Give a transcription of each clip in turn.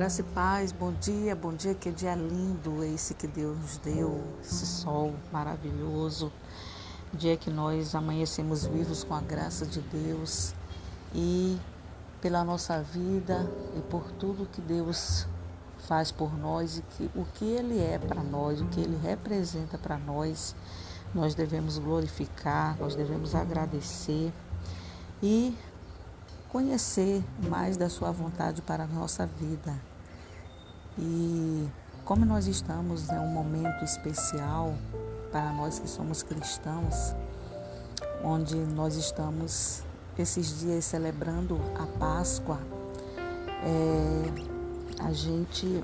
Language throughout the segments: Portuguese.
Graça e paz, bom dia, bom dia, que dia lindo esse que Deus nos deu, esse sol maravilhoso, dia que nós amanhecemos vivos com a graça de Deus e pela nossa vida e por tudo que Deus faz por nós e que, o que Ele é para nós, o que Ele representa para nós, nós devemos glorificar, nós devemos agradecer e conhecer mais da Sua vontade para a nossa vida. E como nós estamos em um momento especial para nós que somos cristãos, onde nós estamos esses dias celebrando a Páscoa, é, a gente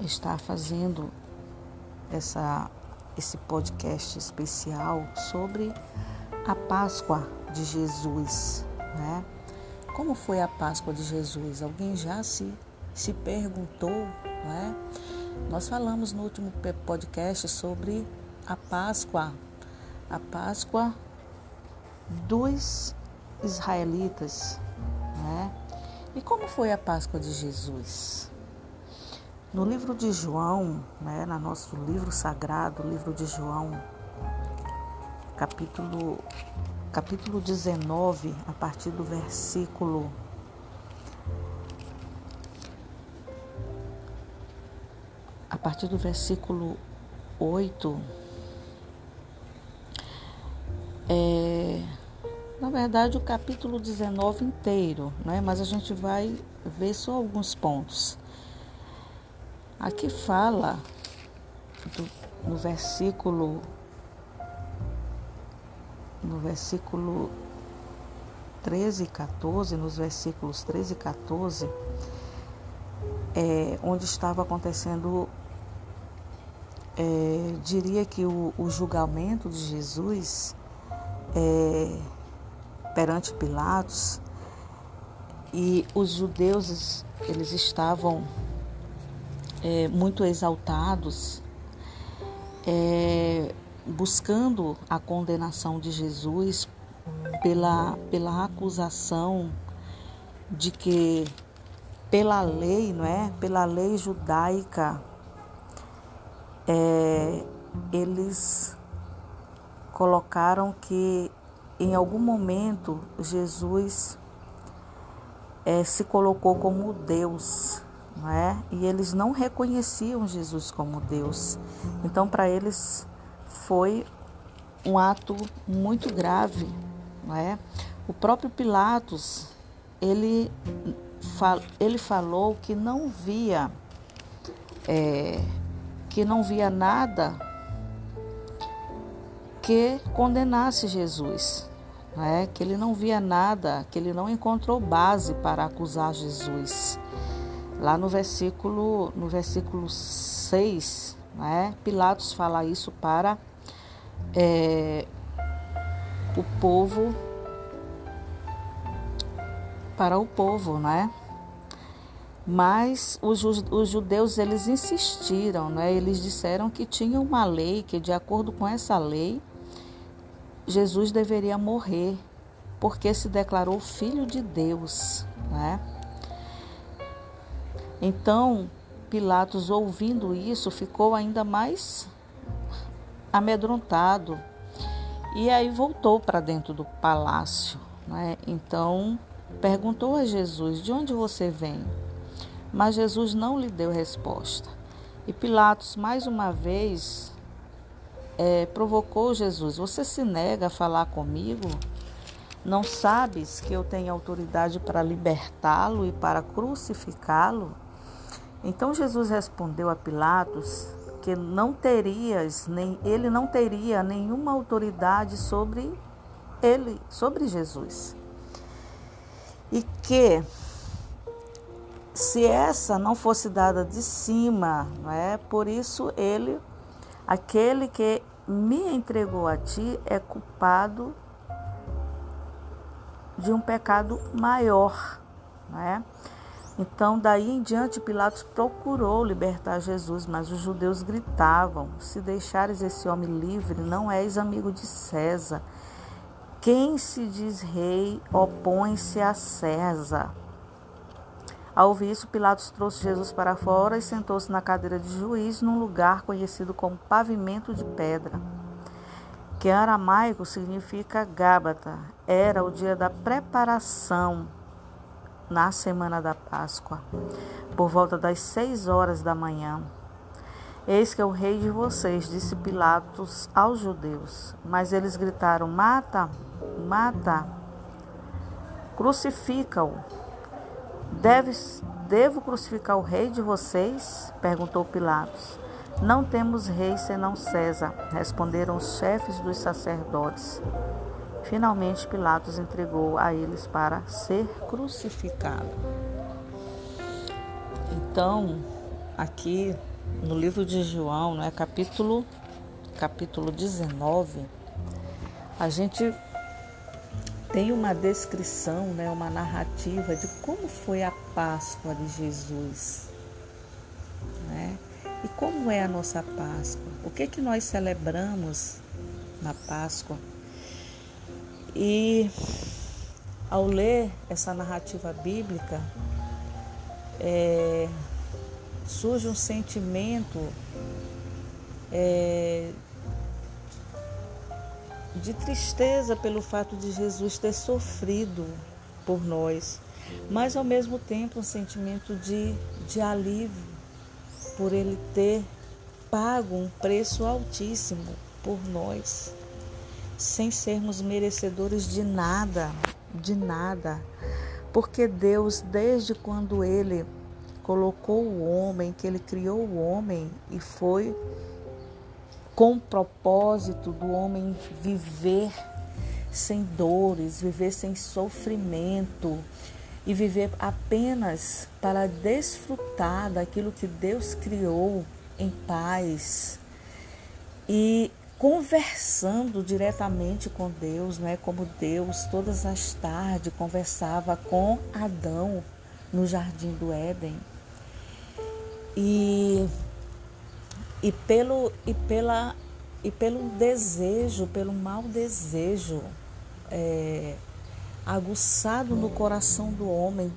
está fazendo essa, esse podcast especial sobre a Páscoa de Jesus. Né? Como foi a Páscoa de Jesus? Alguém já se, se perguntou? Né? Nós falamos no último podcast sobre a Páscoa, a Páscoa dos israelitas. Né? E como foi a Páscoa de Jesus? No livro de João, né, no nosso livro sagrado, livro de João, capítulo capítulo 19, a partir do versículo partir do versículo 8, é, na verdade o capítulo 19 inteiro, né? mas a gente vai ver só alguns pontos. Aqui fala do, no versículo no versículo 13 e 14, nos versículos 13 e 14, é, onde estava acontecendo, é, diria que o, o, julgamento de Jesus é, perante Pilatos, e os judeus eles estavam é, muito exaltados, é, buscando a condenação de Jesus pela, pela acusação de que pela lei, não é? Pela lei judaica, é, eles colocaram que em algum momento Jesus é, se colocou como Deus, não é? E eles não reconheciam Jesus como Deus. Então, para eles foi um ato muito grave, não é? O próprio Pilatos, ele, ele falou que não via, é, que não via nada que condenasse Jesus, não é? Que ele não via nada, que ele não encontrou base para acusar Jesus. Lá no versículo, no versículo 6, né? Pilatos fala isso para é, o povo, para o povo, né? Mas os, os judeus eles insistiram, né? Eles disseram que tinha uma lei que de acordo com essa lei Jesus deveria morrer porque se declarou filho de Deus, né? Então Pilatos, ouvindo isso, ficou ainda mais amedrontado e aí voltou para dentro do palácio. Né? Então perguntou a Jesus: De onde você vem? Mas Jesus não lhe deu resposta. E Pilatos, mais uma vez, é, provocou Jesus: Você se nega a falar comigo? Não sabes que eu tenho autoridade para libertá-lo e para crucificá-lo? Então Jesus respondeu a Pilatos que não terias nem ele não teria nenhuma autoridade sobre ele, sobre Jesus. E que se essa não fosse dada de cima, não é? Por isso ele aquele que me entregou a ti é culpado de um pecado maior, não é? Então, daí em diante, Pilatos procurou libertar Jesus, mas os judeus gritavam: Se deixares esse homem livre, não és amigo de César. Quem se diz rei opõe-se a César. Ao ouvir isso, Pilatos trouxe Jesus para fora e sentou-se na cadeira de juiz num lugar conhecido como pavimento de pedra, que em aramaico significa Gábata. Era o dia da preparação na semana da Páscoa, por volta das seis horas da manhã. Eis que é o rei de vocês, disse Pilatos aos judeus. Mas eles gritaram: Mata, mata, crucifica-o. Devo crucificar o rei de vocês? perguntou Pilatos. Não temos rei senão César, responderam os chefes dos sacerdotes. Finalmente, Pilatos entregou a eles para ser crucificado. Então, aqui no livro de João, é capítulo, capítulo 19, a gente tem uma descrição, né, uma narrativa de como foi a Páscoa de Jesus. Né? E como é a nossa Páscoa? O que, que nós celebramos na Páscoa? E ao ler essa narrativa bíblica, é, surge um sentimento é, de tristeza pelo fato de Jesus ter sofrido por nós, mas ao mesmo tempo um sentimento de, de alívio por ele ter pago um preço altíssimo por nós, sem sermos merecedores de nada, de nada. Porque Deus, desde quando ele colocou o homem, que ele criou o homem e foi com o propósito do homem viver sem dores, viver sem sofrimento e viver apenas para desfrutar daquilo que Deus criou em paz e conversando diretamente com Deus, não é como Deus todas as tardes conversava com Adão no jardim do Éden. E e pelo e pela e pelo desejo, pelo mau desejo é, aguçado no coração do homem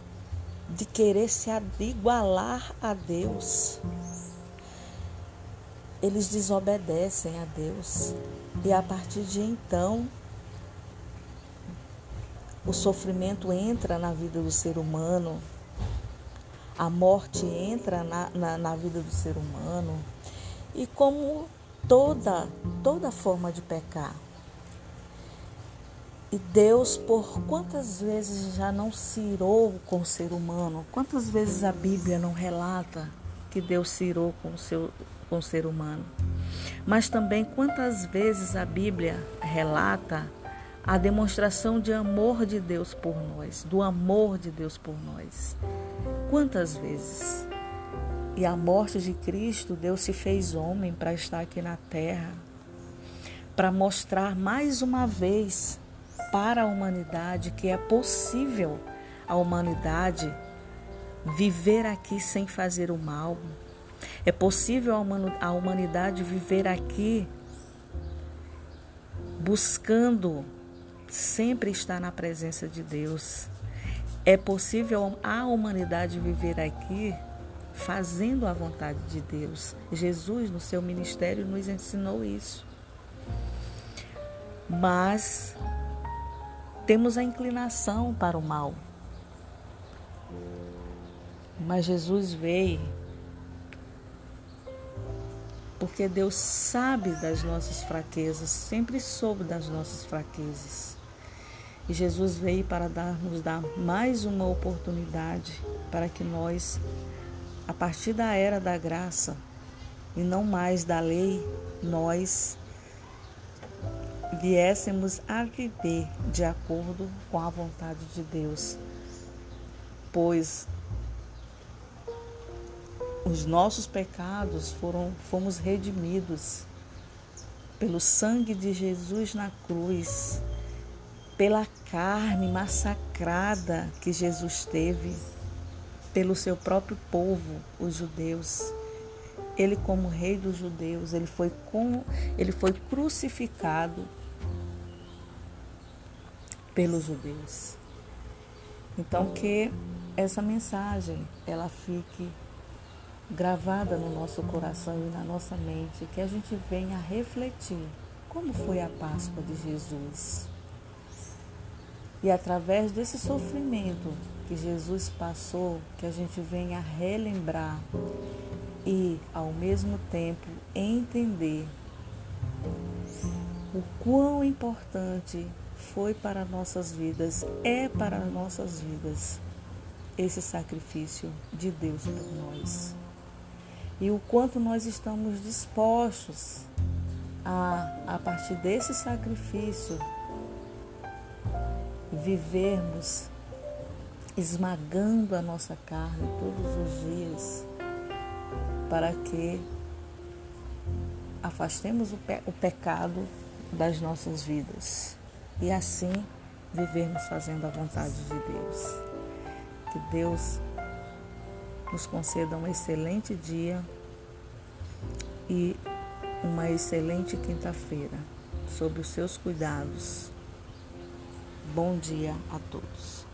de querer se igualar a Deus. Eles desobedecem a Deus. E a partir de então o sofrimento entra na vida do ser humano, a morte entra na, na, na vida do ser humano e como toda toda forma de pecar. E Deus, por quantas vezes já não se irou com o ser humano? Quantas vezes a Bíblia não relata que Deus se irou com o, seu, com o ser humano? Mas também quantas vezes a Bíblia relata a demonstração de amor de Deus por nós, do amor de Deus por nós? Quantas vezes? E a morte de Cristo, Deus se fez homem para estar aqui na terra, para mostrar mais uma vez para a humanidade que é possível a humanidade viver aqui sem fazer o mal. É possível a humanidade viver aqui buscando sempre estar na presença de Deus. É possível a humanidade viver aqui fazendo a vontade de Deus. Jesus, no seu ministério, nos ensinou isso. Mas temos a inclinação para o mal. Mas Jesus veio porque Deus sabe das nossas fraquezas, sempre soube das nossas fraquezas. E Jesus veio para dar, nos dar mais uma oportunidade para que nós a partir da era da graça e não mais da lei, nós viéssemos a viver de acordo com a vontade de Deus, pois os nossos pecados foram fomos redimidos pelo sangue de Jesus na cruz, pela carne massacrada que Jesus teve pelo seu próprio povo, os judeus. Ele como rei dos judeus, ele foi com, ele foi crucificado pelos judeus. Então que essa mensagem ela fique gravada no nosso coração e na nossa mente, que a gente venha refletir como foi a Páscoa de Jesus. E através desse sofrimento que Jesus passou, que a gente venha relembrar e, ao mesmo tempo, entender o quão importante foi para nossas vidas, é para nossas vidas, esse sacrifício de Deus por nós. E o quanto nós estamos dispostos a, a partir desse sacrifício, vivermos esmagando a nossa carne todos os dias, para que afastemos o, pe o pecado das nossas vidas e assim vivermos fazendo a vontade de Deus. Que Deus nos conceda um excelente dia e uma excelente quinta-feira sob os seus cuidados. Bom dia a todos.